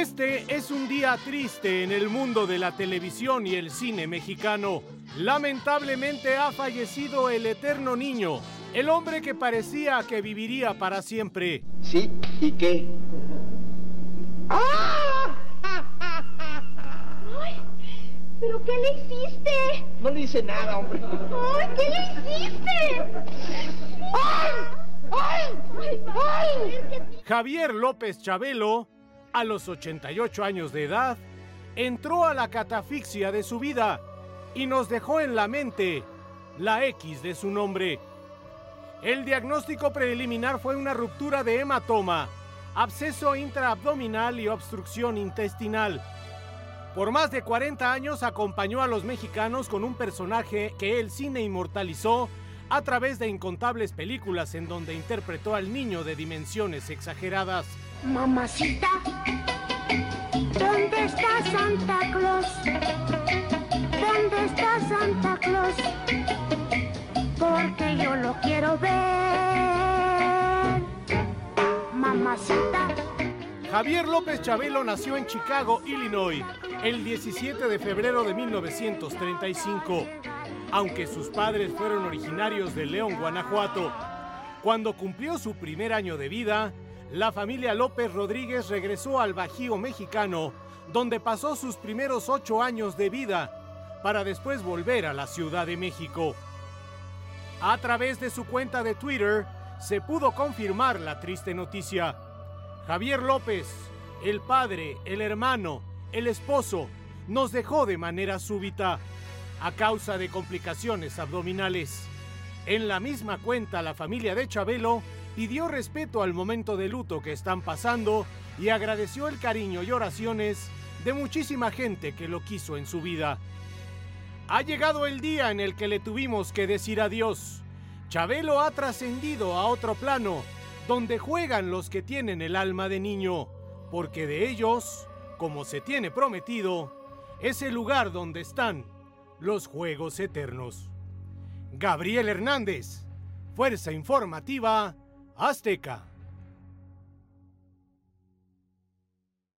Este es un día triste en el mundo de la televisión y el cine mexicano. Lamentablemente ha fallecido el eterno niño, el hombre que parecía que viviría para siempre. Sí, ¿y qué? ¡Ah! ¡Ay! ¿Pero qué le hiciste? No le hice nada, hombre. ¡Ay, qué le hiciste! ¡Ay! ¡Ay! ¡Ay! Javier López Chabelo, a los 88 años de edad, entró a la catafixia de su vida y nos dejó en la mente la X de su nombre. El diagnóstico preliminar fue una ruptura de hematoma, absceso intraabdominal y obstrucción intestinal. Por más de 40 años acompañó a los mexicanos con un personaje que el cine inmortalizó a través de incontables películas en donde interpretó al niño de dimensiones exageradas. Mamacita, ¿dónde está Santa Claus? ¿Dónde está Santa Claus? Porque yo lo quiero ver. Mamacita. Javier López Chabelo nació en Chicago, Illinois, el 17 de febrero de 1935, aunque sus padres fueron originarios de León, Guanajuato. Cuando cumplió su primer año de vida, la familia López Rodríguez regresó al Bajío mexicano, donde pasó sus primeros ocho años de vida, para después volver a la Ciudad de México. A través de su cuenta de Twitter, se pudo confirmar la triste noticia. Javier López, el padre, el hermano, el esposo, nos dejó de manera súbita a causa de complicaciones abdominales. En la misma cuenta, la familia de Chabelo pidió respeto al momento de luto que están pasando y agradeció el cariño y oraciones de muchísima gente que lo quiso en su vida. Ha llegado el día en el que le tuvimos que decir adiós. Chabelo ha trascendido a otro plano, donde juegan los que tienen el alma de niño, porque de ellos, como se tiene prometido, es el lugar donde están los Juegos Eternos. Gabriel Hernández, Fuerza Informativa Azteca.